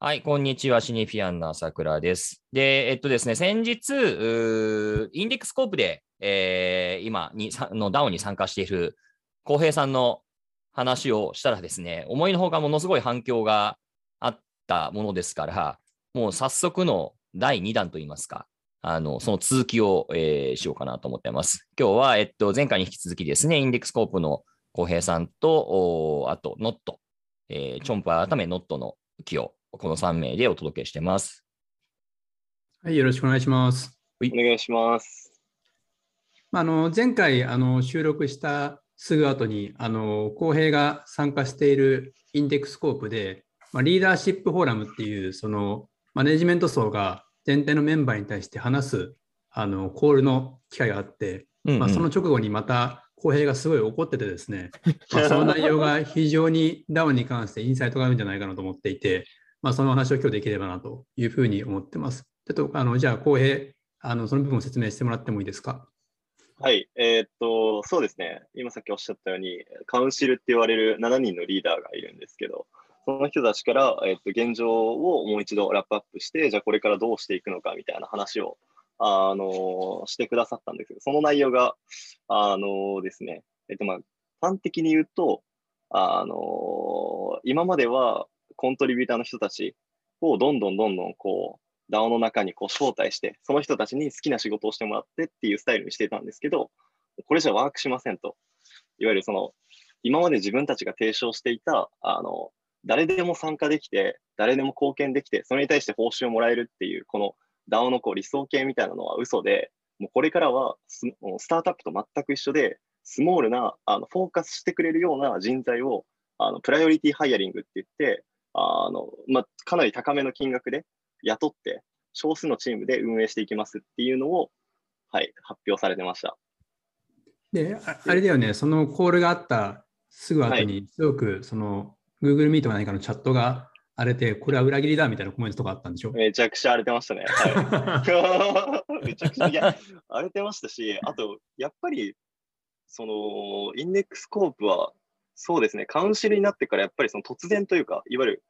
はい、こんにちは。シニフィアンの朝倉です。で、えっとですね、先日、インデックスコープで、えー今にの DAO に参加している浩平さんの話をしたらですね、思いのほかものすごい反響があったものですから、もう早速の第2弾といいますか、あのその続きを、えーしようかなと思ってます。今日は、えっと、前回に引き続きですね、インデックスコープの浩平さんと、おあと、ノット、えーチョンパー改めノットの木を、この3名でお届けしてます。はい、よろしくお願いします。お願いします。まああの前回あの収録したすぐ後にあの公平が参加しているインデックスコープで、まあ、リーダーシップフォーラムっていうそのマネジメント層が全体のメンバーに対して話すあのコールの機会があって、うんうんまあ、その直後にまた公平がすごい怒っててですね、まあ、その内容が非常に DAO に関してインサイトがあるんじゃないかなと思っていて、まあ、その話を今日できればなというふうに思ってます。ちょっとあのじゃあ公平あのその部分を説明してもらってもいいですか？はい、えーっと、そうですね。今さっきおっしゃったように、カウンシルって言われる7人のリーダーがいるんですけど、その人たちから、えーっと、現状をもう一度ラップアップして、じゃあこれからどうしていくのかみたいな話を、あのしてくださったんですけど、その内容が、あのですね、えっと、まあ、端的に言うと、あの今まではコントリビューターの人たちをどんどんどんどんこう、DAO の中にこう招待して、その人たちに好きな仕事をしてもらってっていうスタイルにしてたんですけど、これじゃワークしませんと。いわゆるその、今まで自分たちが提唱していた、あの、誰でも参加できて、誰でも貢献できて、それに対して報酬をもらえるっていう、この DAO のこう理想形みたいなのは嘘で、もうこれからはススタートアップと全く一緒で、スモールな、あのフォーカスしてくれるような人材を、あのプライオリティハイアリングって言って、あのまあ、かなり高めの金額で雇って、少数のチームで運営していきますっていうのを、はい、発表されてました。で、ああれだよね、そのコールがあったすぐ後に、すごくその Google Meet か何かのチャットが荒れて、これは裏切りだみたいなコメントとかあったんでしょ？めちゃくちゃ荒れてましたね。はい、めちゃくちゃいや荒れてましたし、あと、やっぱり、その、インデックスコープは、そうですね、カウンシルになってから、やっぱりその突然というか、いわゆる、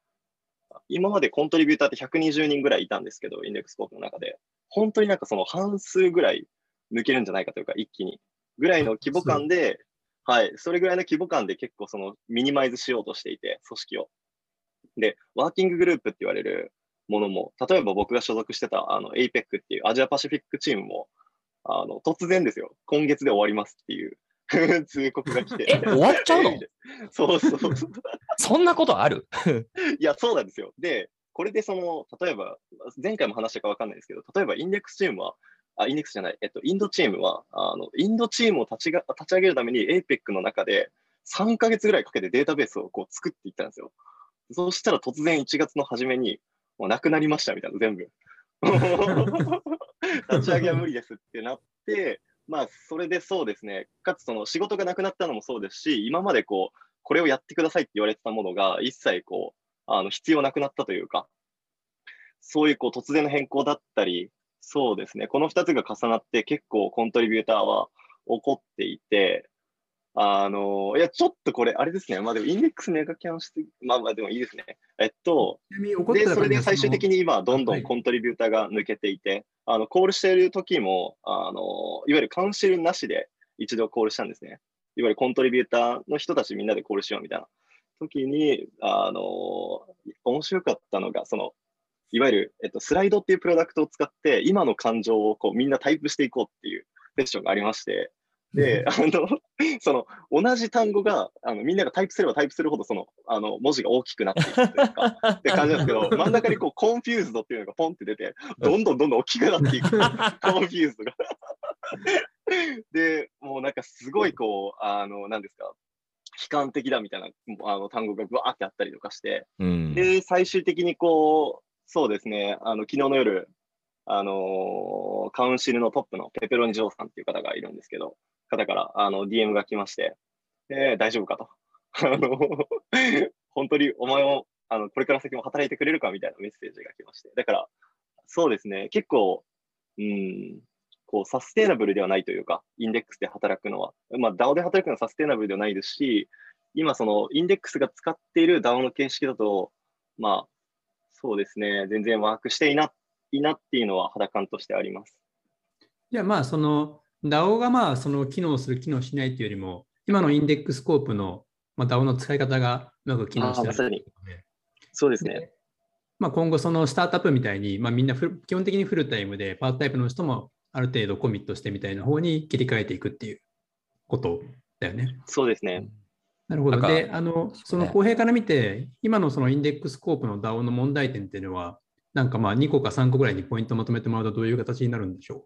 今までコントリビューターって120人ぐらいいたんですけど、インデックスコープの中で、本当になんかその半数ぐらい抜けるんじゃないかというか、一気に、ぐらいの規模感で、はい、それぐらいの規模感で結構そのミニマイズしようとしていて、組織を。で、ワーキンググループって言われるものも、例えば僕が所属してたあの APEC っていうアジアパシフィックチームも、あの突然ですよ、今月で終わりますっていう 通告が来て。え終わっちゃうの？えそうそうそう。そんなことある？いや、そうなんですよ。で、これでその、例えば、前回も話したか分かんないですけど、例えばインデックスチームは、あ、インデックスじゃない、えっと、インドチームは、あの、インドチームを立ちが立ち上げるために APEC の中で3ヶ月ぐらいかけてデータベースをこう作っていったんですよ。そしたら突然1月の初めに、もうなくなりましたみたいな、全部。立ち上げは無理ですってなって、まあ、それでそうですね、かつその仕事がなくなったのもそうですし、今までこう、これをやってくださいって言われてたものが一切こう、あの必要なくなったというか、そういうこう突然の変更だったり、そうですね、この2つが重なって結構コントリビューターは怒っていて、あのいや、ちょっとこれ、あれですね、まあでもインデックスネガキャンして、まあまあでもいいですね。えっと、で、それで最終的にに今、どんどはいんコントリビューターが抜けていて、あの、コールしている時も、あの、いわゆるカウンシルなしで一度コールしたんですね。いわゆるコントリビューターの人たちみんなでコールしようみたいな時に、あの、面白かったのが、その、いわゆる、えっと、スライドっていうプロダクトを使って、今の感情をこうみんなタイプしていこうっていうセッションがありまして、で、あの、その、同じ単語が、あの、みんながタイプすればタイプするほど、その、あの、文字が大きくなっていくというか、って感じなんですけど、真ん中にこう、 confused っていうのがポンって出て、どんどんどんどん大きくなっていく、confused が。で、もうなんかすごいこう、あの、なんですか、悲観的だみたいなあの単語がぐわーってあったりとかして、うん。で、最終的にこう、そうですね、あの、昨日の夜、あのーカウンシルのトップのペペロニジョーさんっていう方がいるんですけど、方からあの DM が来まして、で大丈夫かと。あの、本当にお前もあのこれから先も働いてくれるかみたいなメッセージが来まして。だから、そうですね、結構、うん、こう、サステイナブルではないというか、インデックスで働くのは、まあ、DAO で働くのはサステイナブルではないですし、今、その、インデックスが使っている DAO の形式だと、まあ、そうですね、全然ワークしていないなっていうのは肌感としてあります。じゃあまあその DAO がまあその機能する、機能しないというよりも、今のインデックスコープのまあ DAO の使い方がうまく機能してる、まさに。そうですね。まあ、今後そのスタートアップみたいに、まあ、みんな基本的にフルタイムでパートタイプの人もある程度コミットしてみたいな方に切り替えていくっていうことだよね。そうですね。なるほど。で、あの、その公平から見て、今のそのインデックスコープの DAO の問題点っていうのは、なんかまあ2個か3個ぐらいにポイントまとめてもらうとどういう形になるんでしょう？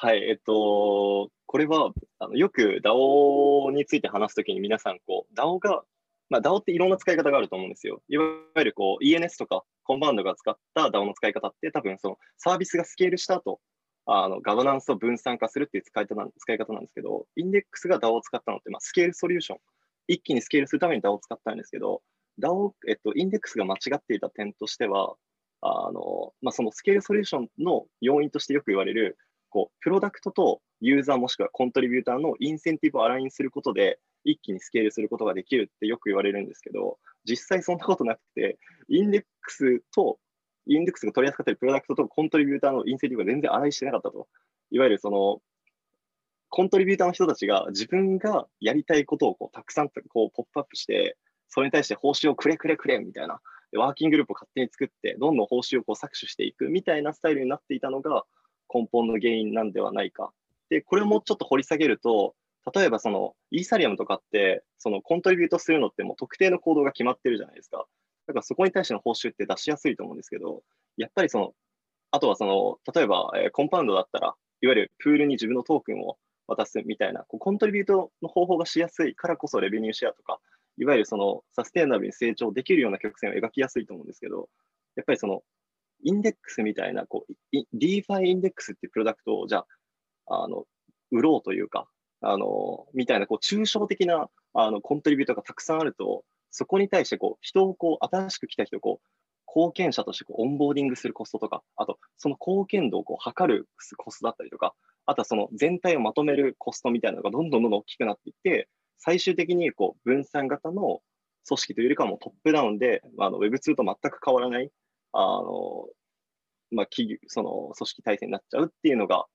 はい、えっと、これはあのよく DAO について話すときに皆さんこう、DAO が、まあ、DAO っていろんな使い方があると思うんですよ。いわゆるこう ENS とかコンバウンドが使った DAO の使い方って多分そのサービスがスケールした後、あのガバナンスを分散化するっていう使い方なん使い方なんですけど、インデックスが DAO を使ったのって、まあ、スケールソリューション一気にスケールするために DAO を使ったんですけど、DAO、えっと、 Index が間違っていた点としては、あのまあ、そのスケールソリューションの要因としてよく言われる、こうプロダクトとユーザーもしくは contributor のインセンティブを align することで、一気にスケールすることができるってよく言われるんですけど、実際そんなことなくて、 Index と、 Index が取り扱っているプロダクトと contributor のインセンティブが全然 align してなかったと。いわゆるそのコントリビューターの人たちが自分がやりたいことをこうたくさんこうポップアップして、それに対して報酬をくれくれくれみたいな、ワーキンググループを勝手に作って、どんどん報酬をこう搾取していくみたいなスタイルになっていたのが根本の原因なんではないか。で、これもちょっと掘り下げると、例えばそのイーサリアムとかって、そのコントリビュートするのってもう特定の行動が決まってるじゃないですか。だからそこに対しての報酬って出しやすいと思うんですけど、やっぱりその、あとはその、例えば、え、コンパウンドだったら、いわゆるプールに自分のトークンを渡すみたいな、こうコントリビュートの方法がしやすいからこそレベニューシェアとか、いわゆるそのサステイナブルに成長できるような曲線を描きやすいと思うんですけど、やっぱりそのインデックスみたいな、こう、DeFi インデックスっていうプロダクトを、じゃあ、あの、売ろうというか、あの、みたいな、こう、抽象的な、あの、コントリビュートがたくさんあると、そこに対して、こう、人を、こう、新しく来た人を、こう、貢献者としてこうオンボーディングするコストとか、あと、その貢献度をこう測るコストだったりとか、あとはその全体をまとめるコストみたいなのがどんどんどんどん大きくなっていって、最終的にこう分散型の組織というよりかはもうトップダウンで、まあの Web2 と全く変わらない、あの、まあ、企業、その組織体制になっちゃうっていうのが、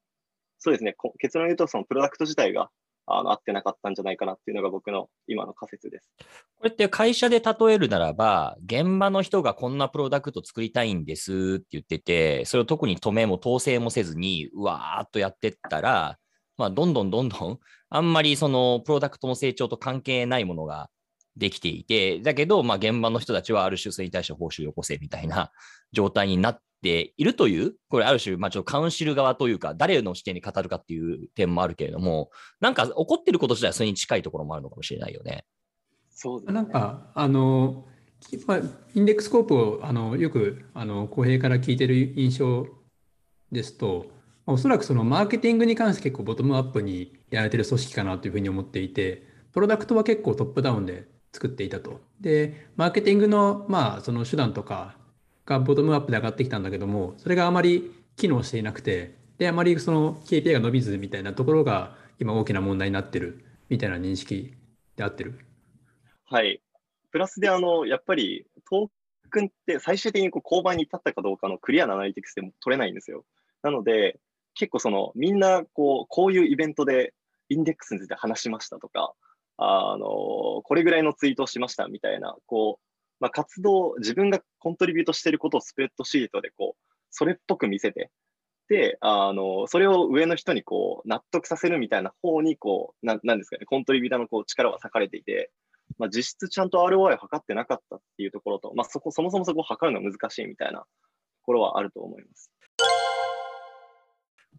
そうですね、結論言うと、そのプロダクト自体があの合ってなかったんじゃないかなっていうのが僕の今の仮説です。これって会社で例えるならば、現場の人がこんなプロダクト作りたいんですって言ってて、それを特に止めも統制もせずに、うわーっとやってったら、まあ、どんどんどんどん、あんまりそのプロダクトの成長と関係ないものができていて、だけど、まあ、現場の人たちはある種それに対して報酬をよこせみたいな 状態になっているという、これある種、まあ、ちょっとカウンシル側というか、誰の視点に語るかっていう点もあるけれども、なんか起こってること自体はそれに近いところもあるのかもしれないよね。そう、ね、なんか、あの、インデックスコープをあのよくあの公平から聞いてる印象ですと、おそらくそのマーケティングに関して結構ボトムアップにやられてる組織かなというふうに思っていて、プロダクトは結構トップダウンで作っていたと。で、マーケティングのまあその手段とかがボトムアップで上がってきたんだけども、それがあまり機能していなくて、で、あまりその KPI が伸びずみたいなところが今大きな問題になってるみたいな認識で合ってるはい。プラスで、あの、やっぱりトークンって最終的にこう購買に至ったかどうかのクリアなアナリティクスでも取れないんですよ。なので、結構そのみんなこうこういうイベントでインデックスについて話しましたとか、あのこれぐらいのツイートをしましたみたいな、こうまあ、活動、自分がコントリビュートしていることをスプレッドシートでこう、それっぽく見せて、で、あの、それを上の人にこう、納得させるみたいな方に、こう、ななんですかね、コントリビューターのこう力は割かれていて、まあ、実質ちゃんと ROI を測ってなかったっていうところと、まあ、そこ、そもそもそこを測るのは難しいみたいなところはあると思います。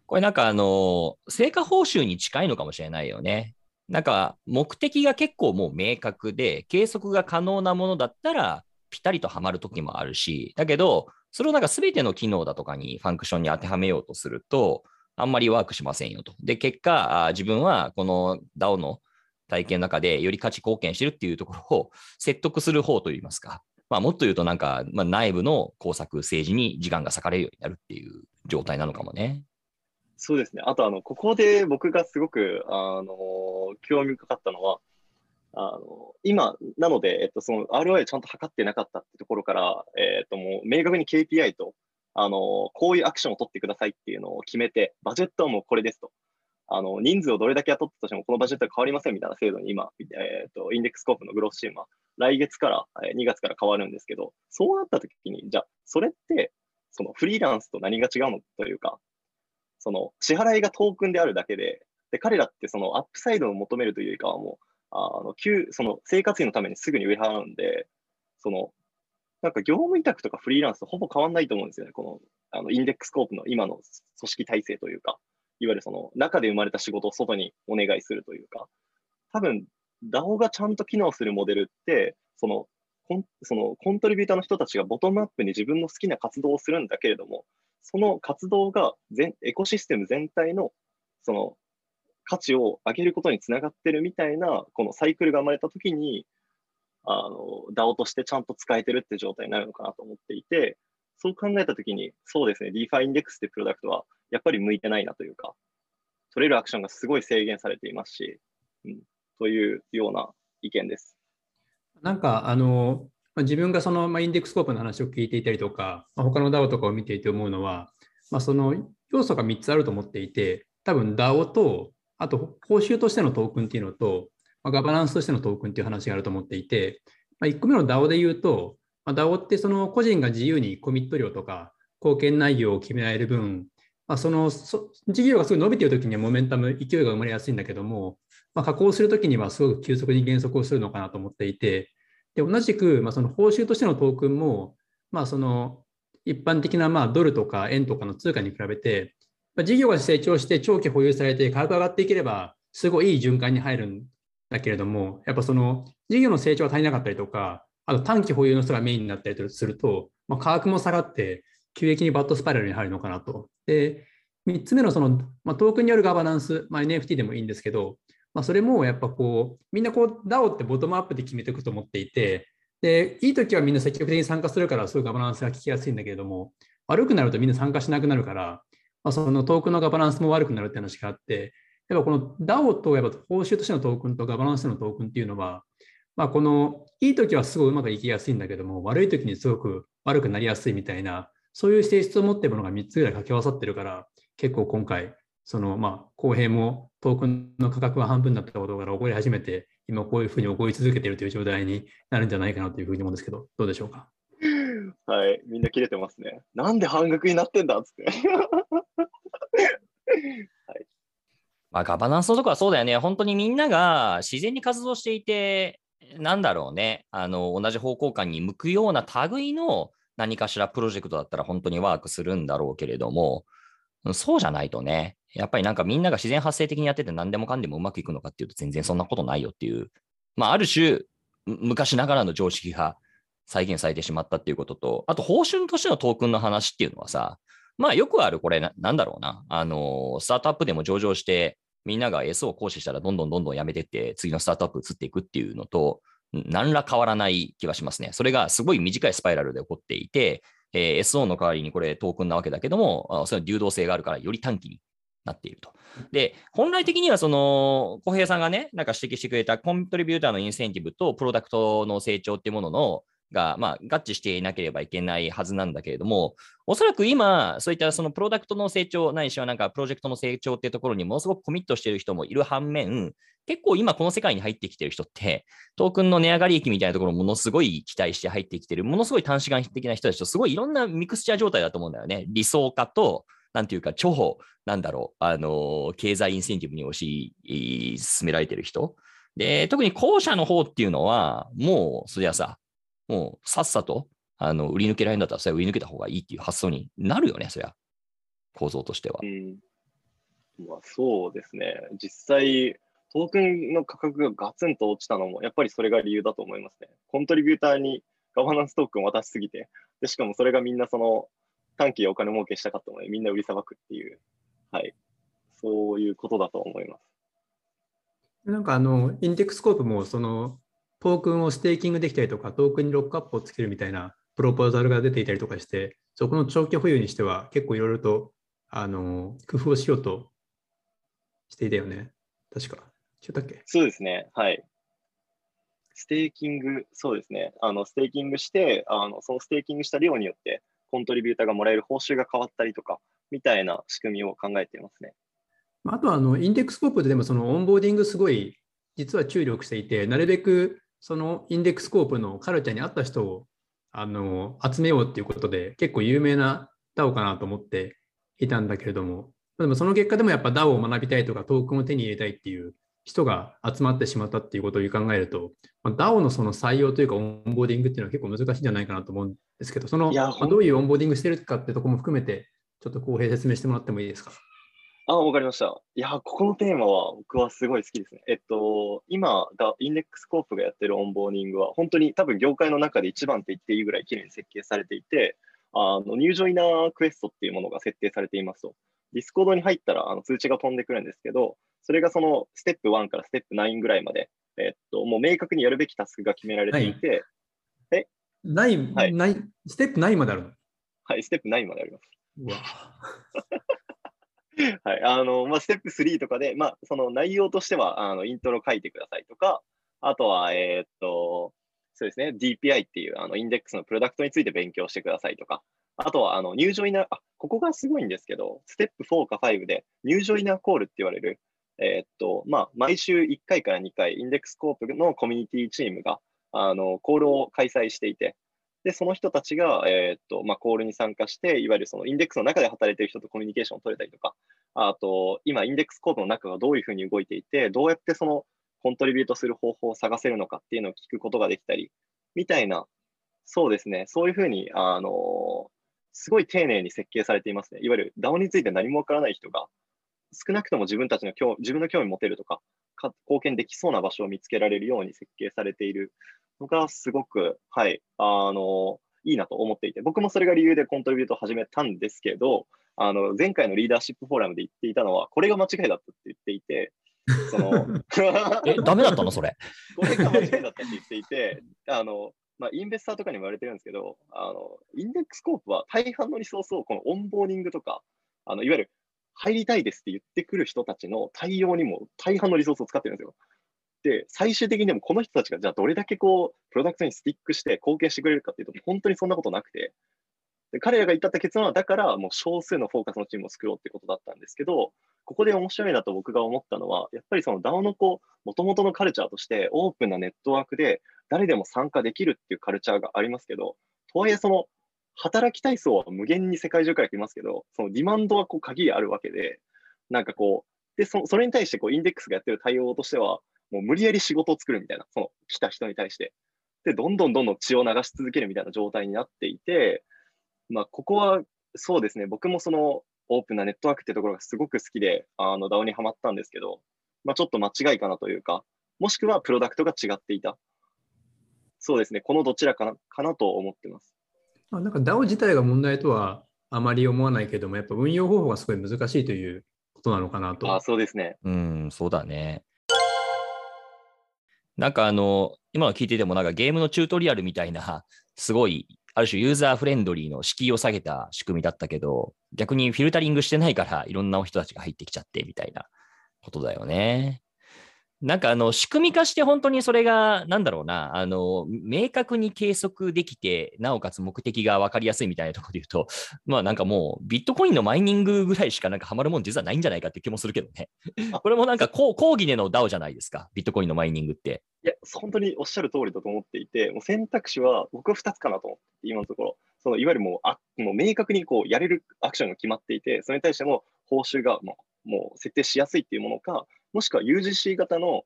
これなんかあの、成果報酬に近いのかもしれないよね。なんか目的が結構もう明確で、計測が可能なものだったら、ぴたりとはまるときもあるし、だけど、それをなんか全ての機能だとかにファンクションに当てはめようとすると、あんまりワークしませんよと。で、結果、自分はこの DAO の体験の中でより価値貢献してるっていうところを説得する方といいますか、まあ、もっと言うとなんか、まあ、内部の工作、政治に時間が割かれるようになるっていう状態なのかもね。そうですね。あと、あの、ここで僕がすごく、あの、興味深かったのは、あの今、なので、えっと、その ROI をちゃんと測ってなかったってところから、えっと、もう明確に KPI と、あの、こういうアクションを取ってくださいっていうのを決めて、バジェットはもうこれですと。あの、人数をどれだけ雇ったとしても、このバジェットは変わりませんみたいな制度に今、えっと、 Index Coop の growth チームは来月から、え2月から変わるんですけど、そうなった時に、じゃあ、それって、そのフリーランスと何が違うのというか、その支払いがトークンであるだけで、で彼らってその upside を求めるというよりかはもう、あの給その生活費のためにすぐに売っ払うんで、そのなんか業務委託とかフリーランスとほぼ変わんないと思うんですよね、このあのインデックスコープの今の組織体制というか、いわゆるその中で生まれた仕事を外にお願いするというか、多分 DAO がちゃんと機能するモデルって、そのコンそのコントリビューターの人たちがボトムアップに自分の好きな活動をするんだけれども、その活動が全エコシステム全体のその価値を上げることにつながってるみたいな、このサイクルが生まれたときに、あの、DAO としてちゃんと使えてるって状態になるのかなと思っていて、そう考えたときに、そうですね、DeFi インデックスってプロダクトはやっぱり向いてないなというか、取れるアクションがすごい制限されていますし、うん、というような意見です。なんか、あの、まあ、自分がその、まあ、インデックスコープの話を聞いていたりとか、まあ、他の DAO とかを見ていて思うのは、まあ、その要素が3つあると思っていて、多分 DAO とあと、報酬としてのトークンっていうのと、まあ、ガバナンスとしてのトークンっていう話があると思っていて、まあ、1個目の DAO で言うと、まあ、DAO ってその個人が自由にコミット量とか貢献内容を決められる分、まあ、その事業がすごい伸びているときにはモメンタム、勢いが生まれやすいんだけども、まあ、加工するときにはすごく急速に減速をするのかなと思っていて、で同じく、まあ、その報酬としてのトークンも、まあ、その一般的なまあドルとか円とかの通貨に比べて、まあ事業が成長して長期保有されて価格が上がっていければ、すごいいい循環に入るんだけれども、やっぱその事業の成長が足りなかったりとか、あと短期保有の人がメインになったりすると、まあ、価格も下がって急激にバットスパイラルに入るのかなと。で、3つ目のその、まあ、トークンによるガバナンス、まあ、NFT でもいいんですけど、まあ、それもやっぱこう、みんなこう DAO ってボトムアップで決めていくと思っていて、で、いい時はみんな積極的に参加するから、そういうガバナンスが効きやすいんだけれども、悪くなるとみんな参加しなくなるから、まあ、そのトークンのガバナンスも悪くなるって話があって、やっぱこの DAO とやっぱ報酬としてのトークンとガバナンスのトークンっていうのは、まあ、このいい時はすごいうまくいきやすいんだけども、悪い時にすごく悪くなりやすいみたいな、そういう性質を持っているものが3つぐらい掛け合わさってるから、結構今回、そのまあ公平もトークンの価格が半分だったことから起こり始めて、今こういうふうに起こり続けているという状態になるんじゃないかなというふうに思うんですけど、どうでしょうか？はい、みんな切れてますね。なんで半額になってんだっつって。はい、まあ、ガバナンスのとこはそうだよね。本当にみんなが自然に活動していて、なんだろうね、あの同じ方向感に向くような類の何かしらプロジェクトだったら本当にワークするんだろうけれども、そうじゃないとね、やっぱりなんかみんなが自然発生的にやってて何でもかんでもうまくいくのかっていうと全然そんなことないよっていう、まあ、ある種、昔ながらの常識が再現されてしまったっていうことと、あと報酬としてのトークンの話っていうのはさ、まあよくあるこれな、なんだろうな。あの、スタートアップでも上場して、みんなが S を行使したらどんどんどんどんやめてって、次のスタートアップ移っていくっていうのと、何ら変わらない気がしますね。それがすごい短いスパイラルで起こっていて、えー、SO の代わりにこれトークンなわけだけども、その流動性があるからより短期になっていると。で、本来的にはその、小平さんがね、なんか指摘してくれたコントリビューターのインセンティブとプロダクトの成長っていうもののが、まあ、合致していなければいけないはずなんだけれども、おそらく今、そういったそのプロダクトの成長、ないしはなんかプロジェクトの成長っていうところにものすごくコミットしている人もいる反面、結構今この世界に入ってきてる人って、トークンの値上がり益みたいなところものすごい期待して入ってきてる、ものすごい短視眼的な人たちと、すごいいろんなミクスチャー状態だと思うんだよね。理想化と、なんていうか、超、なんだろう、あの、経済インセンティブに押し進められてる人。で、特に後者の方っていうのは、もう、そりゃさ、もうさっさとあの売り抜けられるんだったら、それは売り抜けた方がいいっていう発想になるよね、そりゃ。構造としては。うんまあ、そうですね。実際、トークンの価格がガツンと落ちたのも、やっぱりそれが理由だと思いますね。コントリビューターにガバナンストークン渡しすぎて、でしかもそれがみんなその短期でお金儲けしたかったので、みんな売りさばくっていう、はい、そういうことだと思います。なんかあの、 Index Coop もそのトークンをステーキングできたりとか、トークンにロックアップをつけるみたいなプロポーザルが出ていたりとかして、そこの長期保有にしては結構いろいろとあの工夫をしようとしていたよね。確か。違ったっけ？そうですね。はい。ステーキング、そうですね。あの、ステーキングして、あの、そのステーキングした量によって、contributor がもらえる報酬が変わったりとか、みたいな仕組みを考えていますね。あとはあの Index Coop ででもその onboarding すごい実は注力していて、なるべくその Index Coop のカルチャーに合った人をあの集めようっていうことで結構有名な DAO かなと思っていたんだけれども、でもその結果でもやっぱ DAO を学びたいとかトークンを手に入れたいっていう人が集まってしまったっていうことを考えると、まあ DAO のその採用というか onboarding っていうのは結構難しいんじゃないかなと思うんですけど、そのまあどういう onboarding してるかってとこも含めて、ちょっと公平説明してもらってもいいですか？あ、わかりました。いや、ここのテーマは僕はすごい好きですね。えっと、今、だ Index Coop がやってる onboarding は、本当に多分業界の中で一番って言っていいぐらい綺麗に設計されていて、あの New Joiner Quest っていうものが設定されていますと。ディスコードに入ったらあの通知が飛んでくるんですけど、それがそのステップ1からステップ9ぐらいまで、えっと、もう明確にやるべきタスクが決められていて、ない、はいない、ステップ9まであるの？はい、ステップ9まであります。うわ はい。あの、まあ、ステップ3とかで、まあ、その内容としては、あの、イントロ書いてくださいとか、あとは、えーっと、そうですね、DPI っていう、あの、インデックスのプロダクトについて勉強してくださいとか、あとは、あの、入場イナー、あ、ここがすごいんですけど、ステップ4か5で、入場イナーコールって言われる、えーっと、まあ、毎週1回から2回、インデックスコープのコミュニティチームが、あの、コールを開催していて、で、その人たちが、えーっと、まあ、コールに参加して、いわゆるそのインデックスの中で働いている人とコミュニケーションを取れたりとか、あと、今、インデックスコープの中がどういうふうに動いていて、どうやってそのコントリビュートする方法を探せるのかっていうのを聞くことができたり、みたいな、そうですね、そういうふうに、あのすごい丁寧に設計されていますね。いわゆる DAO について何もわからない人が、少なくとも自分たちの興自分の興味持てるとかか、貢献できそうな場所を見つけられるように設計されているのが、すごく、はい、あのいいなと思っていて、僕もそれが理由で contribute を始めたんですけど、あの前回のリーダーシップフォーラムで言っていたのは、これが間違いだったって言っていて、その え、ダメだったの？それ。これが間違いだったって言っていて、あのまあ、インベスターとかにも言われてるんですけど、あの Index Coop は大半のリソースをこの onboarding とか、あのいわゆる入りたいですって言ってくる人たちの対応にも大半のリソースを使ってるんですよ。で、最終的にでもこの人たちがじゃあどれだけこう、プロダクトにスティックして貢献してくれるかっていうと、本当にそんなことなくて、で彼らが至った結論は、だからもう少数のフォーカスのチームを作ろうってことだったんですけど、ここで面白いなと僕が思ったのは、やっぱりその DAO のこう、もともとのカルチャーとして、オープンなネットワークで誰でも参加できるっていうカルチャーがありますけど、とはいえその、働きたい層は無限に世界中から来ますけど、そのディマンドはこう限りあるわけで、なんかこう、で、そそれに対してこうインデックスがやってる対応としては、もう無理やり仕事を作るみたいな、その来た人に対して。で、どんどんどんどん血を流し続けるみたいな状態になっていて、まあ、ここはそうですね、僕もそのオープンなネットワークっていうところがすごく好きで、あの DAO にはまったんですけど、まあ、ちょっと間違いかなというか、もしくはプロダクトが違っていた。そうですね、このどちらかなかなと思ってます。まあなんか DAO 自体が問題とはあまり思わないけども、やっぱ運用方法がすごい難しいということなのかなと。あそうですね。うん、そうだね。なんかあの、今の聞いててもなんかゲームのチュートリアルみたいな、すごい、ある種ユーザーフレンドリーの敷居を下げた仕組みだったけど、逆にフィルタリングしてないからいろんな人たちが入ってきちゃってみたいなことだよね。なんかあの仕組み化して本当にそれがなんだろうな、あの明確に計測できて、なおかつ目的が分かりやすいみたいなところで言うと、まあなんかもうビットコインのマイニングぐらいしかなんかハマるもん実はないんじゃないかって気もするけどね。これもなんか講講義での DAO じゃないですか、ビットコインのマイニングって。いや、本当におっしゃる通りだと思っていて、もう選択肢は僕は2つかなと思って、今のところ。そのいわゆるもうあもう明確にこうやれるアクションが決まっていて、それに対しても報酬がもうもう設定しやすいっていうものか、もしくは UGC 型の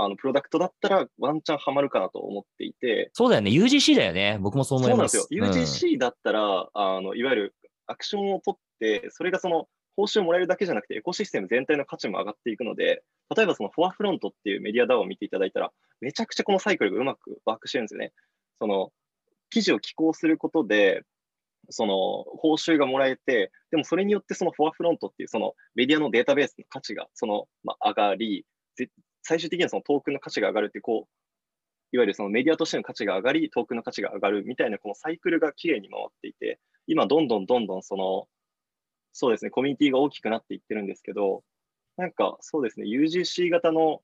あのプロダクトだったらワンチャンハマるかなと思っていて、そうだよね、UGC だよね。僕もそう思います。そうなんですよ。うん UGC だったら、あのいわゆるアクションを取って、それがその報酬をもらえるだけじゃなくて、エコシステム全体の価値も上がっていくので、例えばそのフォアフロントっていうメディア DAO を見ていただいたら、めちゃくちゃこのサイクルがうまくワークしてるんですよね。その記事を寄稿することで、その報酬がもらえて、でもそれによってそのフォアフロントっていうそのメディアのデータベースの価値がその、まあ、上がり、最終的にはそのトークンの価値が上がるって、こう、いわゆるそのメディアとしての価値が上がり、トークンの価値が上がるみたいなこのサイクルがきれいに回っていて、今どんどんどんどんその、そうですね、コミュニティが大きくなっていってるんですけど、なんかそうですね、UGC 型の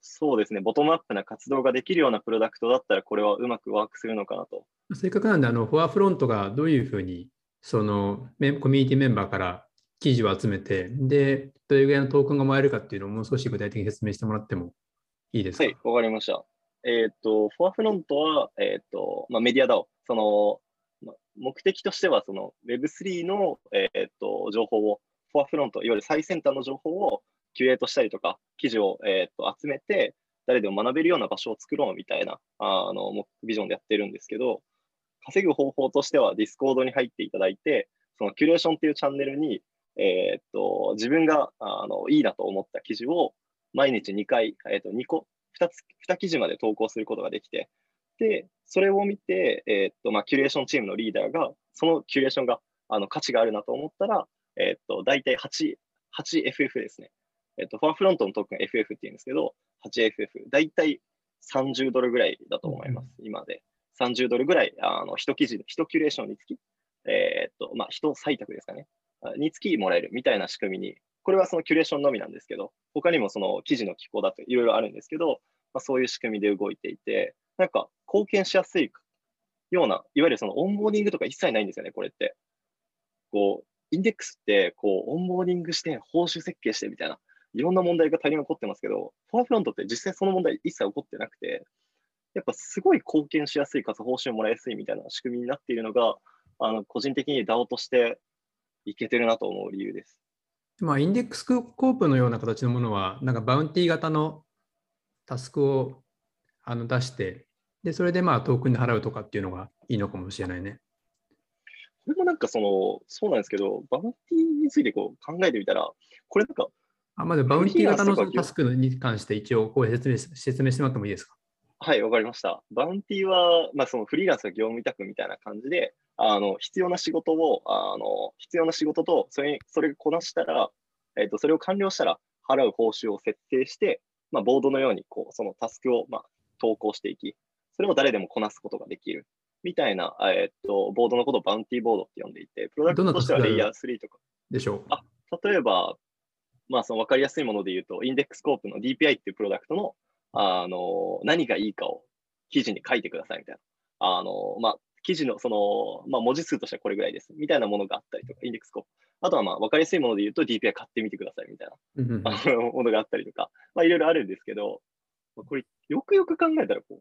そうですね、ボトムアップな活動ができるようなプロダクトだったら、これはうまくワークするのかなと。せっかくなんで、あのフォアフロントがどういうふうにそのメコミュニティメンバーから記事を集めて、で、どれぐらいのトークンがもらえるかっていうのをもう少し具体的に説明してもらってもいいですか？はい、わかりました。えっ、と、フォアフロントは、えっ、と、まあ、メディアだその、まあ目的としては、その Web3 の、えっ、と、情報を、フォアフロント、いわゆる最先端の情報をキュレートしたりとか、記事を、えっ、と、集めて、誰でも学べるような場所を作ろうみたいな、あの、ビジョンでやってるんですけど、稼ぐ方法としては、ディスコードに入っていただいて、そのキュレーションっていうチャンネルに、えっ、と、自分が、あの、いいなと思った記事を、毎日2回、えっ、と、2個、2つ、2記事まで投稿することができて、で、それを見て、えーっと、まあ、キュレーションチームのリーダーが、そのキュレーションがあの価値があるなと思ったら、えーっと、大体8、8FF ですね。えーっと、 Forefront のトークン FF って言うんですけど、8FF、大体30ドルぐらいだと思います、今で。30ドルぐらい、あの、一記事、一キュレーションにつき、えーっと、まあ、一採択ですかね。あにつきもらえるみたいな仕組みに、これはそのキュレーションのみなんですけど、他にもその記事の寄稿だといろいろあるんですけど、まあ、そういう仕組みで動いていて、なんか貢献しやすいような、いわゆるその onboarding とか一切ないんですよね、これって。こう、 Index って、こう、 onboarding して、報酬設計してみたいな、いろんな問題が大量に起こってますけど、フォアフロントって実際その問題一切起こってなくて、やっぱすごい貢献しやすいかつ報酬もらいやすいみたいな仕組みになっているのが、あの個人的に DAO としていけてるなと思う理由です。まあ、インデックスコープのような形のものは、なんかバウンティー型のタスクをあの出して、で、それでまあトークンで払うとかっていうのがいいのかもしれないね。これもなんかその、そうなんですけど、バウンティーについてこう考えてみたら、これなんか、あまずバウンティー型のタスクに関して一応こう説明し説明してもらってもいいですか？はい、わかりました。バウンティーは、まあ、そのフリーランスが業務委託みたいな感じで、あの必要な仕事を、あの必要な仕事と、それそれがこなしたら、えっと、それを完了したら払う報酬を設定して、まあ、ボードのようにこうそのタスクを、まあ、投稿していき、それを誰でもこなすことができるみたいな、えっと、ボードのことをバウンティーボードって呼んでいて、プロダクトとしてはレイヤー3とか、でしょう？あ例えば、まあ、その分かりやすいもので言うと、インデックスコープの DPI っていうプロダクトの、あの、何がいいかを記事に書いてくださいみたいな。あの、まあ、記事のその、まあ、文字数としてはこれぐらいですみたいなものがあったりとか、インデックスコープ。あとはまあ、分かりやすいもので言うと DPI 買ってみてくださいみたいなあのものがあったりとか、まあ、いろいろあるんですけど、まあこれ、よくよく考えたらこう、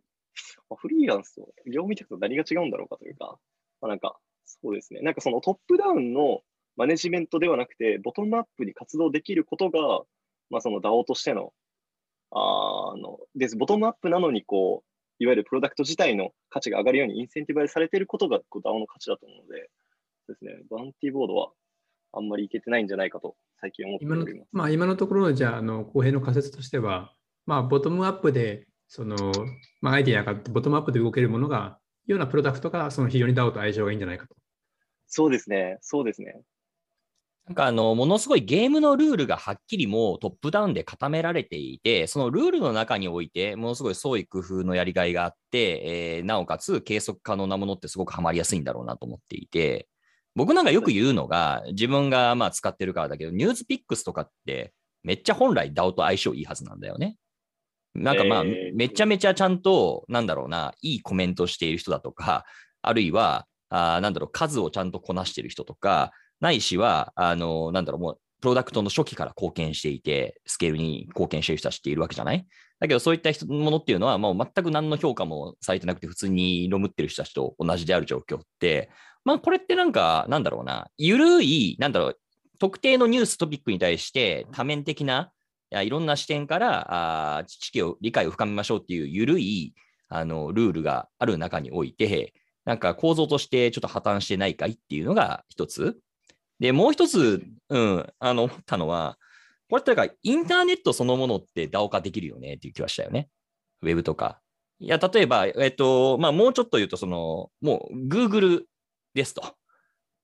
まあフリーランスと業務委託と何が違うんだろうかというか、まあ、なんか、そうですね。なんかそのトップダウンのマネジメントではなくて、ボトムアップに活動できることが、まあ、その DAO としての、あの、です。ボトムアップなのに、こう、いわゆるプロダクト自体の価値が上がるようにインセンティバイズされていることがこう DAO の価値だと思うので、ですね、バウンティーボードはあんまりいけてないんじゃないかと最近思ってお今のります。まあ、今のところのじゃあ、あの公平の仮説としては、まあ、ボトムアップで、その、まあ、アイデアがあって、ボトムアップで動けるものが、ようなプロダクトが、その非常に DAO と相性がいいんじゃないかと。そうですね、そうですね。なんかあの、ものすごいゲームのルールがはっきりもうトップダウンで固められていて、そのルールの中において、ものすごい創意工夫のやりがいがあって、えーなおかつ計測可能なものってすごくハマりやすいんだろうなと思っていて、僕なんかよく言うのが、自分がまあ使ってるからだけど、ニュースピックスとかって、めっちゃ本来 DAO と相性いいはずなんだよね。なんかまあ、えーめちゃめちゃちゃんと、なんだろうな、いいコメントしている人だとか、あるいは、あーなんだろう、数をちゃんとこなしている人とか、ないしは、あの、なんだろう、もう、プロダクトの初期から貢献していて、スケールに貢献している人たちっているわけじゃない？だけど、そういったものっていうのは、もう全く何の評価もされてなくて、普通にロムってる人たちと同じである状況って、まあ、これってなんか、なんだろうな、ゆるい、なんだろう、特定のニューストピックに対して多面的な、いろんな視点からあ知識を、理解を深めましょうっていうゆるいあのルールがある中において、なんか構造としてちょっと破綻してないかいっていうのが一つ。で、もう一つ、うん、あの、思ったのは、これってなんかインターネットそのものって DAO 化できるよねっていう気はしたよね。ウェブとか。いや、例えば、えっと、まあ、もうちょっと言うと、その、もう Google ですと。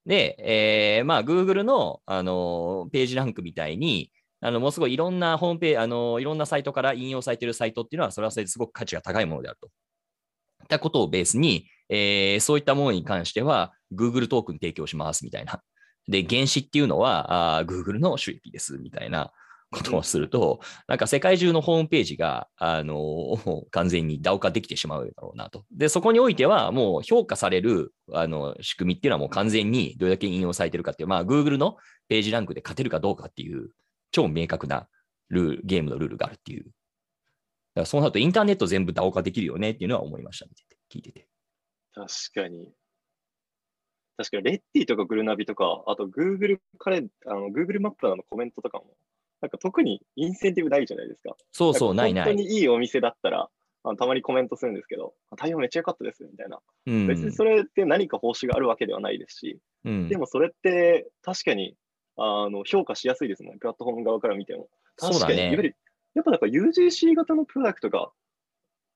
で、えーまあ、Google の、あのページランクみたいに、あのもうすごいいろんなホームページ、あのいろんなサイトから引用されてるサイトっていうのは、それはそれですごく価値が高いものであると。ったことをベースに、えーそういったものに関しては、Google トークン提供しますみたいな。で、原資っていうのは、あ Google の収益ですみたいな。ことをすると、なんか世界中のホームページが、あの 完全に DAO 化できてしまうだろうなと。で、そこにおいては、もう評価されるあの仕組みっていうのはもう完全にどれだけ引用されてるかっていう、まあ、Google のページランクで勝てるかどうかっていう、超明確なルール、ゲームのルールがあるっていう。だからそうなるとインターネット全部 DAO 化できるよねっていうのは思いました、見てて、聞いてて。確かに。確かに、レッティとかグルナビとか、あと Google カレあの Google マップのコメントとかも、なんか特にインセンティブないじゃないですか。そうそう、ないない。本当にいいお店だったら、あのたまにコメントするんですけど、対応めっちゃ良かったですみたいな、うん。別にそれって何か報酬があるわけではないですし、うん、でもそれって確かにあの評価しやすいですもんね、プラットフォーム側から見ても。確かに、ね、やっぱなんか UGC 型のプロダクトが、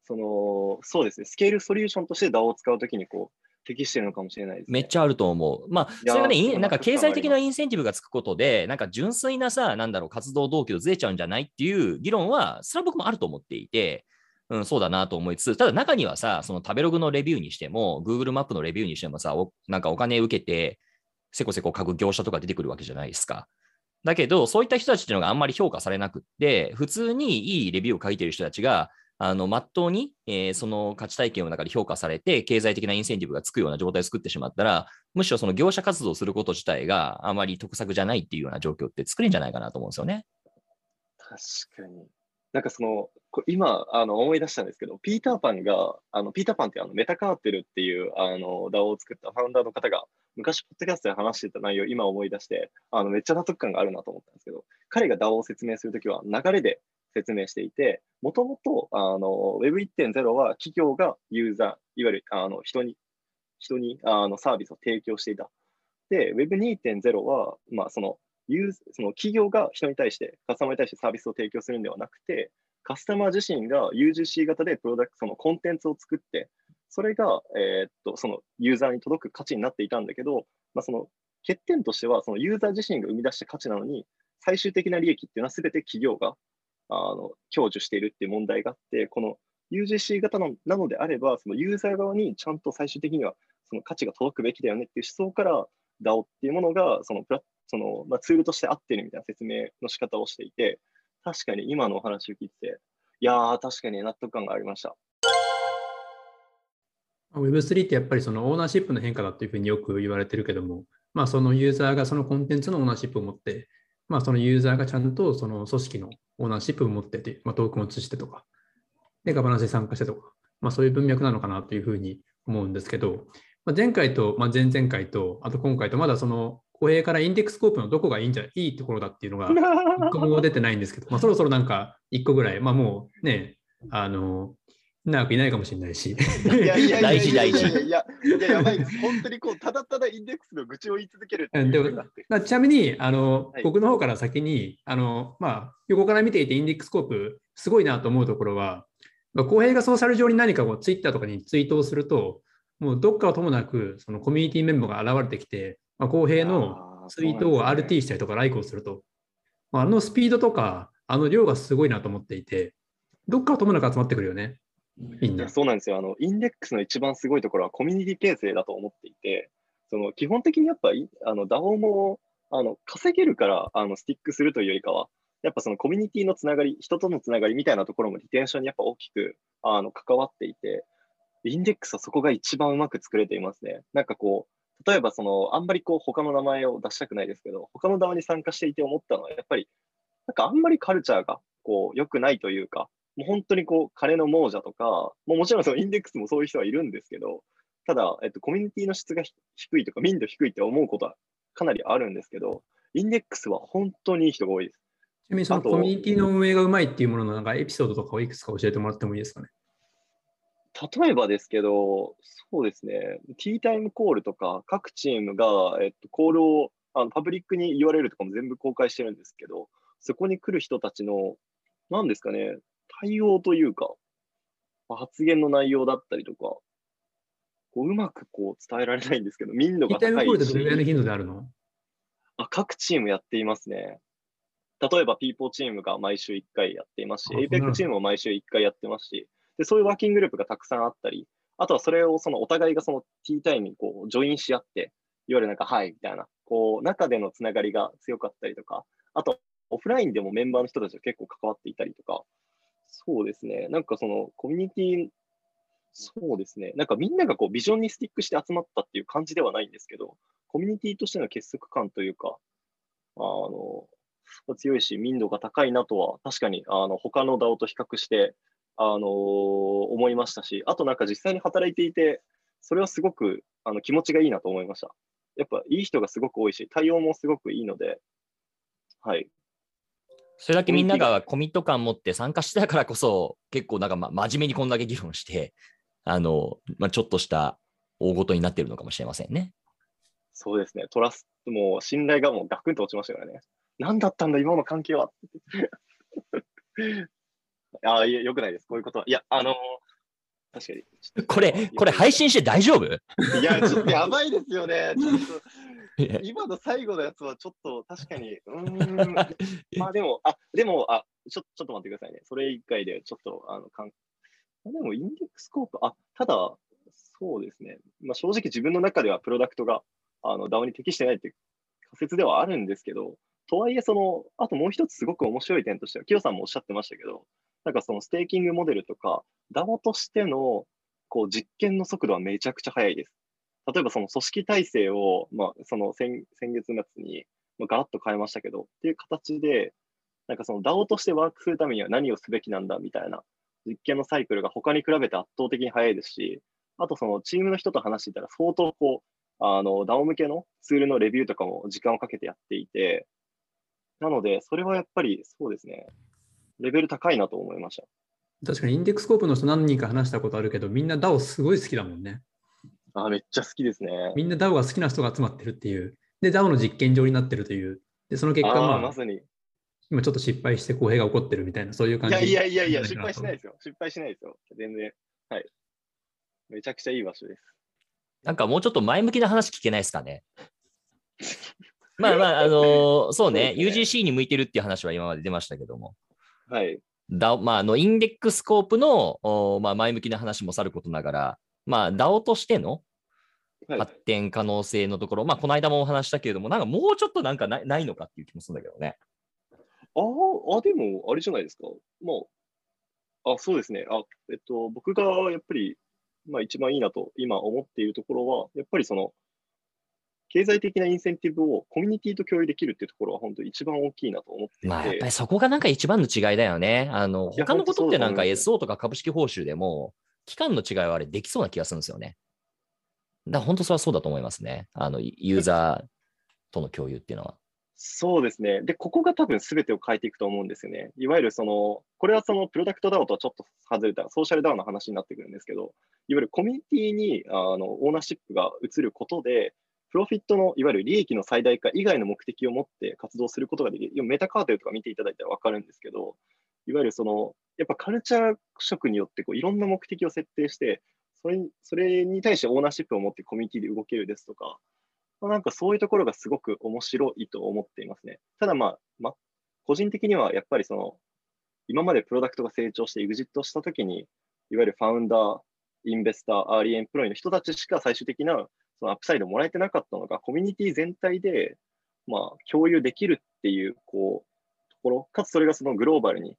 その、そうですね、スケールソリューションとして DAO を使うときにこう、適してるのかもしれないね、めっちゃあると思う。まあ、それがね、なんか経済的なインセンティブがつくことで、なんか純粋なさ、なんだろう、活動動機とずれちゃうんじゃないっていう議論は、それは僕もあると思っていて、うん、そうだなと思いつつ、ただ中にはさ、その食べログのレビューにしても、Google マップのレビューにしてもさ、なんかお金受けて、せこせこ書く業者とか出てくるわけじゃないですか。だけど、そういった人たちっていうのがあんまり評価されなくって、普通にいいレビューを書いてる人たちが、あの、まっとうに、えー、その価値体験の中で評価されて、経済的なインセンティブがつくような状態を作ってしまったら、むしろその業者活動すること自体があまり得策じゃないっていうような状況って作れるんじゃないかなと思うんですよね。確かに。なんかその、今、あの思い出したんですけど、ピーターパンが、あのピーターパンってあのメタカーテルっていうあの DAO を作ったファウンダーの方が、昔、ポッドキャストで話してた内容、今思い出して、あのめっちゃ納得感があるなと思ったんですけど、彼が DAO を説明するときは、流れで説明していて、もともと Web1.0 は企業がユーザー、いわゆるあの人に人にあのサービスを提供していた。で、Web2.0 は、まあ、そのユーその企業が人に対して、カスタマーに対してサービスを提供するんではなくて、カスタマー自身が UGC 型でプロダクト、そのコンテンツを作って、それが、えー、っとそのユーザーに届く価値になっていたんだけど、まあ、その欠点としては、そのユーザー自身が生み出した価値なのに、最終的な利益っていうのは全て企業があの享受しているっていう問題があって、この UGC 型のなのであれば、そのユーザー側にちゃんと最終的にはその価値が届くべきだよねっていう思想から DAO っていうものがそのプラその、まあ、ツールとして合ってるみたいな説明の仕方をしていて、確かに今のお話を聞いて、いやー、確かに納得感がありました。Web3 ってやっぱりそのオーナーシップの変化だというふうによく言われてるけども、まあ、そのユーザーがそのコンテンツのオーナーシップを持って、まあ、そのユーザーがちゃんとその組織のオーナーシップを持ってて、まあ、トークンを移してとか、で、ガバナンスに参加してとか、まあ、そういう文脈なのかなというふうに思うんですけど、まあ、前回と、まあ、前々回と、あと今回と、まだその、公平からインデックスコープのどこがいいんじゃいいところだっていうのが、一個も出てないんですけど、まあ、そろそろなんか一個ぐらい、まあもうね、あの、長くいないかもしれないし。いやいや大事大事。いや、いややばいです。本当にこう、ただただインデックスの愚痴を言い続けるっていうでもちなみに、あの、はい、僕の方から先に、あの、まあ、横から見ていてインデックスコープ、すごいなと思うところは、まあ、公平がソーシャル上に何かこう、ツイッターとかにツイートをすると、もうどっかをともなく、そのコミュニティメンバーが現れてきて、まあ、公平のツイートを RT したりとか、ライクをすると、まあ、あのスピードとか、あの量がすごいなと思っていて、どっかをともなく集まってくるよね。みんな。そうなんですよ。あの、インデックスの一番すごいところはコミュニティ形成だと思っていて、その基本的にやっぱあの DAO もあの稼げるからあのスティックするというよりかは、やっぱそのコミュニティのつながり、人とのつながりみたいなところもリテンションにやっぱ大きくあの関わっていて、インデックスはそこが一番うまく作れていますね。なんかこう、例えばその、あんまりこう他の名前を出したくないですけど、他の DAO に参加していて思ったのは、やっぱり、なんかあんまりカルチャーがこう良くないというか、もう本当にこう、金の亡者とか、もうもちろんそのインデックスもそういう人はいるんですけど、ただ、えっと、コミュニティの質が低いとか、民度低いって思うことはかなりあるんですけど、インデックスは本当にいい人が多いです。ちなみにそのコミュニティの運営がうまいっていうもののなんかエピソードとかをいくつか教えてもらってもいいですかね？例えばですけど、そうですね、ティータイムコールとか、各チームが、えっと、コールをあのパブリックに言われるとかも全部公開してるんですけど、そこに来る人たちの、なんですかね、対応というか、発言の内容だったりとか、こううまくこう伝えられないんですけど、民度が高いし。どれぐらいの頻度であるの？あ各チームやっていますね。例えば、 people チームが毎週1回やっていますし、 APAC チームも毎週1回やってますし、でそういうワーキンググループがたくさんあったり、あとはそれをそのお互いがそのティータイムにこう join し合って、いわゆるなんか、はいみたいな、こう中でのつながりが強かったりとか、あとオフラインでもメンバーの人たちが結構関わっていたりとか、そうですね、なんかそのコミュニティ、そうですね、なんかみんながこうビジョンにスティックして集まったっていう感じではないんですけど、コミュニティとしての結束感というか、あの、強いし、民度が高いなとは、確かに、あの、他の DAO と比較して、あのー、思いましたし、あとなんか実際に働いていて、それはすごくあの気持ちがいいなと思いました。やっぱいい人がすごく多いし、対応もすごくいいので、はい。それだけみんながコミット感持って参加してたからこそ、結構なんか、ま、真面目にこんだけ議論して、あの、まあ、ちょっとした大ごとになってるのかもしれませんね。そうですね。トラストも信頼がもうガクンと落ちましたからね。何だったんだ、今の関係は。ああ、いや、よくないです。こういうことは。いや、あのー、確かに。これ、これ配信して大丈夫？いや、ちょっとやばいですよね。ちょっと今の最後のやつはちょっと確かに、うん、まあでも、あ、でも、あ、ちょちょっと待ってくださいね。それ以外でちょっと、あの、かんでも、インデックスコープ、あ、ただ、そうですね。まあ正直自分の中ではプロダクトが、あの、DAO に適してないっていう仮説ではあるんですけど、とはいえ、その、あともう一つすごく面白い点としては、キヨさんもおっしゃってましたけど、なんかそのステーキングモデルとか、DAO としてのこう実験の速度はめちゃくちゃ速いです。例えばその組織体制を、まあ、その先先月末にガラッと変えましたけど、っていう形で、なんかその DAO としてワークするためには何をすべきなんだみたいな実験のサイクルが他に比べて圧倒的に速いですし、あとそのチームの人と話していたら相当こう、あの DAO 向けのツールのレビューとかも時間をかけてやっていて、なので、それはやっぱりそうですね、レベル高いなと思いました。確かにインデックスコープの人何人か話したことあるけど、みんな DAO すごい好きだもんね。あめっちゃ好きですね。みんな DAO が好きな人が集まってるっていう。で、DAO の実験場になってるという。で、その結果、まあ、まさに。今ちょっと失敗して公平が起こってるみたいな、そういう感じ。いやいやいやいや、失敗しないですよ。失敗しないですよ。全然。はい。めちゃくちゃいい場所です。なんかもうちょっと前向きな話聞けないですかね。まあまあ、あのー、そうね、ね UGC に向いてるっていう話は今まで出ましたけども。はい。ダまあ、あのインデックスコープの、おまあ、前向きな話もさることながら、まあ、DAO としての発展可能性のところ、はい、まあ、この間もお話したけれども、なんかもうちょっとなんかないないのかっていう気もするんだけどね。ああ、でも、あれじゃないですか。まあ、あ、そうですね。あ、えっと、僕がやっぱり、まあ、一番いいなと今思っているところは、やっぱりその、経済的なインセンティブをコミュニティと共有できるっていうところは本当一番大きいなと思ってまあやっぱりそこがなんか一番の違いだよね。あの他のことってなんか SO とか株式報酬でも期間の違いはあれできそうな気がするんですよね。だ本当それはそうだと思いますね。あのユーザーとの共有っていうのは。そうですね。で、ここが多分全てを変えていくと思うんですよね。いわゆるその、これはそのプロダクト DAO とはちょっと外れたソーシャル DAO の話になってくるんですけど、いわゆるコミュニティにあのオーナーシップが移ることで、プロフィットのいわゆる利益の最大化以外の目的を持って活動することができる。メタカーテルとか見ていただいたら分かるんですけど、いわゆるその、やっぱカルチャー色によってこういろんな目的を設定して、それそれに対してオーナーシップを持ってコミュニティで動けるですとか、まあ、なんかそういうところがすごく面白いと思っていますね。ただまあ、まあ、個人的にはやっぱりその、今までプロダクトが成長してエグジットしたときに、いわゆる founder、investor、early employee の人たちしか最終的なその upside もらえてなかったのが、コミュニティ全体で、まあ、共有できるっていう、こう、ところ、かつそれがそのグローバルに、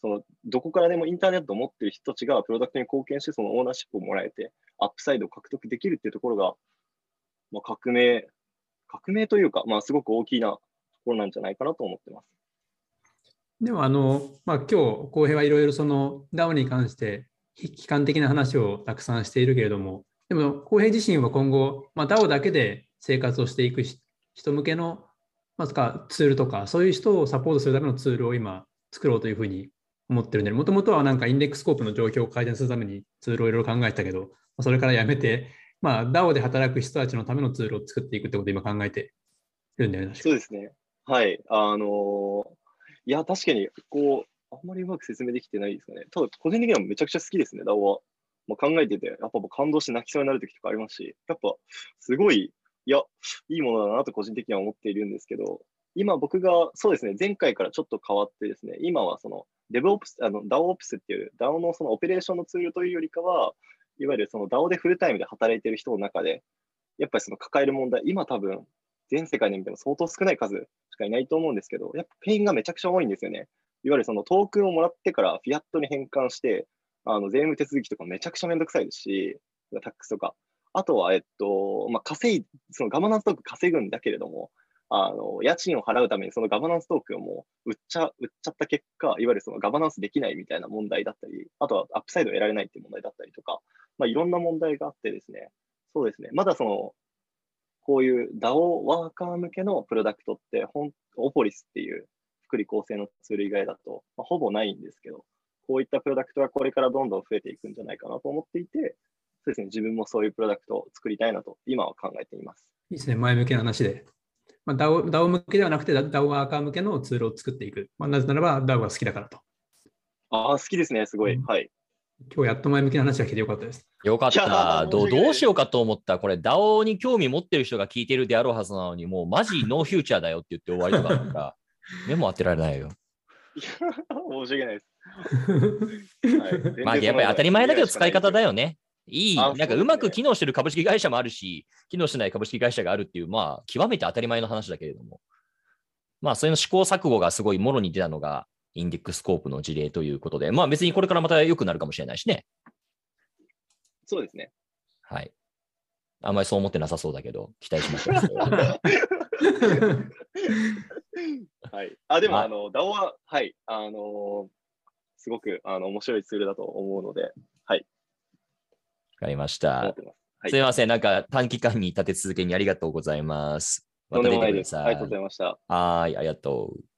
その、どこからでもインターネットを持ってる人たちがプロダクトに貢献して、そのオーナーシップをもらえて、 upside を獲得できるっていうところが、まあ、革命、革命というか、まあ、すごく大きなところなんじゃないかなと思ってます。でも、あの、まあ、今日、浩平はいろいろその DAO に関して、悲観的な話をたくさんしているけれども、でも、浩平自身は今後、まあ、DAO だけで生活をしていく人向けの、まずかツールとか、そういう人をサポートするためのツールを今作ろうというふうに思ってるんで、もともとはなんかインデックスコープの状況を改善するためにツールをいろいろ考えたけど、それからやめて、まあ、DAO で働く人たちのためのツールを作っていくってことを今考えてるんだよね。そうですね。はい。あの、いや、確かに、こう、あんまりうまく説明できてないですかね。ただ、個人的にはめちゃくちゃ好きですね、DAO は。まあ、考えてて、やっぱ感動して泣きそうになる時とかありますし、やっぱすごい、いや、いいものだなと個人的には思っているんですけど、今僕が、そうですね、前回からちょっと変わってですね、今はその DevOps、あの DAOPS っていう DAO のそのオペレーションのツールというよりかは、いわゆるその DAO でフルタイムで働いている人の中で、やっぱりその抱える問題、今多分全世界で見ても相当少ない数しかいないと思うんですけど、やっぱ pain がめちゃくちゃ多いんですよね。いわゆるそのトークンをもらってからフィアットに変換して、あの税務手続きとかめちゃくちゃめんどくさいですし、タックスとか。あとは、えっと、まあ、稼い、そのガバナンストークン稼ぐんだけれども、あの、家賃を払うためにそのガバナンストークをもう売っちゃ、売っちゃった結果、いわゆるそのガバナンスできないみたいな問題だったり、あとはアップサイドを得られないっていう問題だったりとか、まあ、いろんな問題があってですね、そうですね、まだその、こういう DAO ワーカー向けのプロダクトって、ほんオポリスっていう福利厚生のツール以外だと、まあ、ほぼないんですけど、こういったプロダクトはこれからどんどん増えていくんじゃないかなと思っていて、そうですね、自分もそういうプロダクトを作りたいなと、今は考えています。いいですね、前向きな話で。まあ、DAO, DAO 向けではなくて、DAO ワーカー向けのツールを作っていく。まあ、なぜならば DAO が好きだからと。ああ、好きですね、すごい。うん、はい。今日やっと前向きな話が聞いてよかったです。よかったど。どうしようかと思った。これ、DAO に興味持ってる人が聞いてるであろうはずなのに、もうマジ ノーフューチャーだよって言って終わりとかだから、目も当てられないよ。申し訳ないです。はい、まあやっぱり当たり前だけど使い方だよね。いい、なんかうまく機能してる株式会社もあるし、機能してない株式会社があるっていう、まあ極めて当たり前の話だけれども。まあそういうの試行錯誤がすごいもろに出たのが、インデックスコープの事例ということで、まあ別にこれからまた良くなるかもしれないしね。そうですね。はい。あんまりそう思ってなさそうだけど、期待しましょう。はい。あ、でも、あの、DAO は、はい、あのすごく、あの、面白いツールだと思うので、はい。わかりました。はい、すみません。なんか短期間に立て続けにありがとうございます。また出てください。ありがとうございました。はい、ありがとう。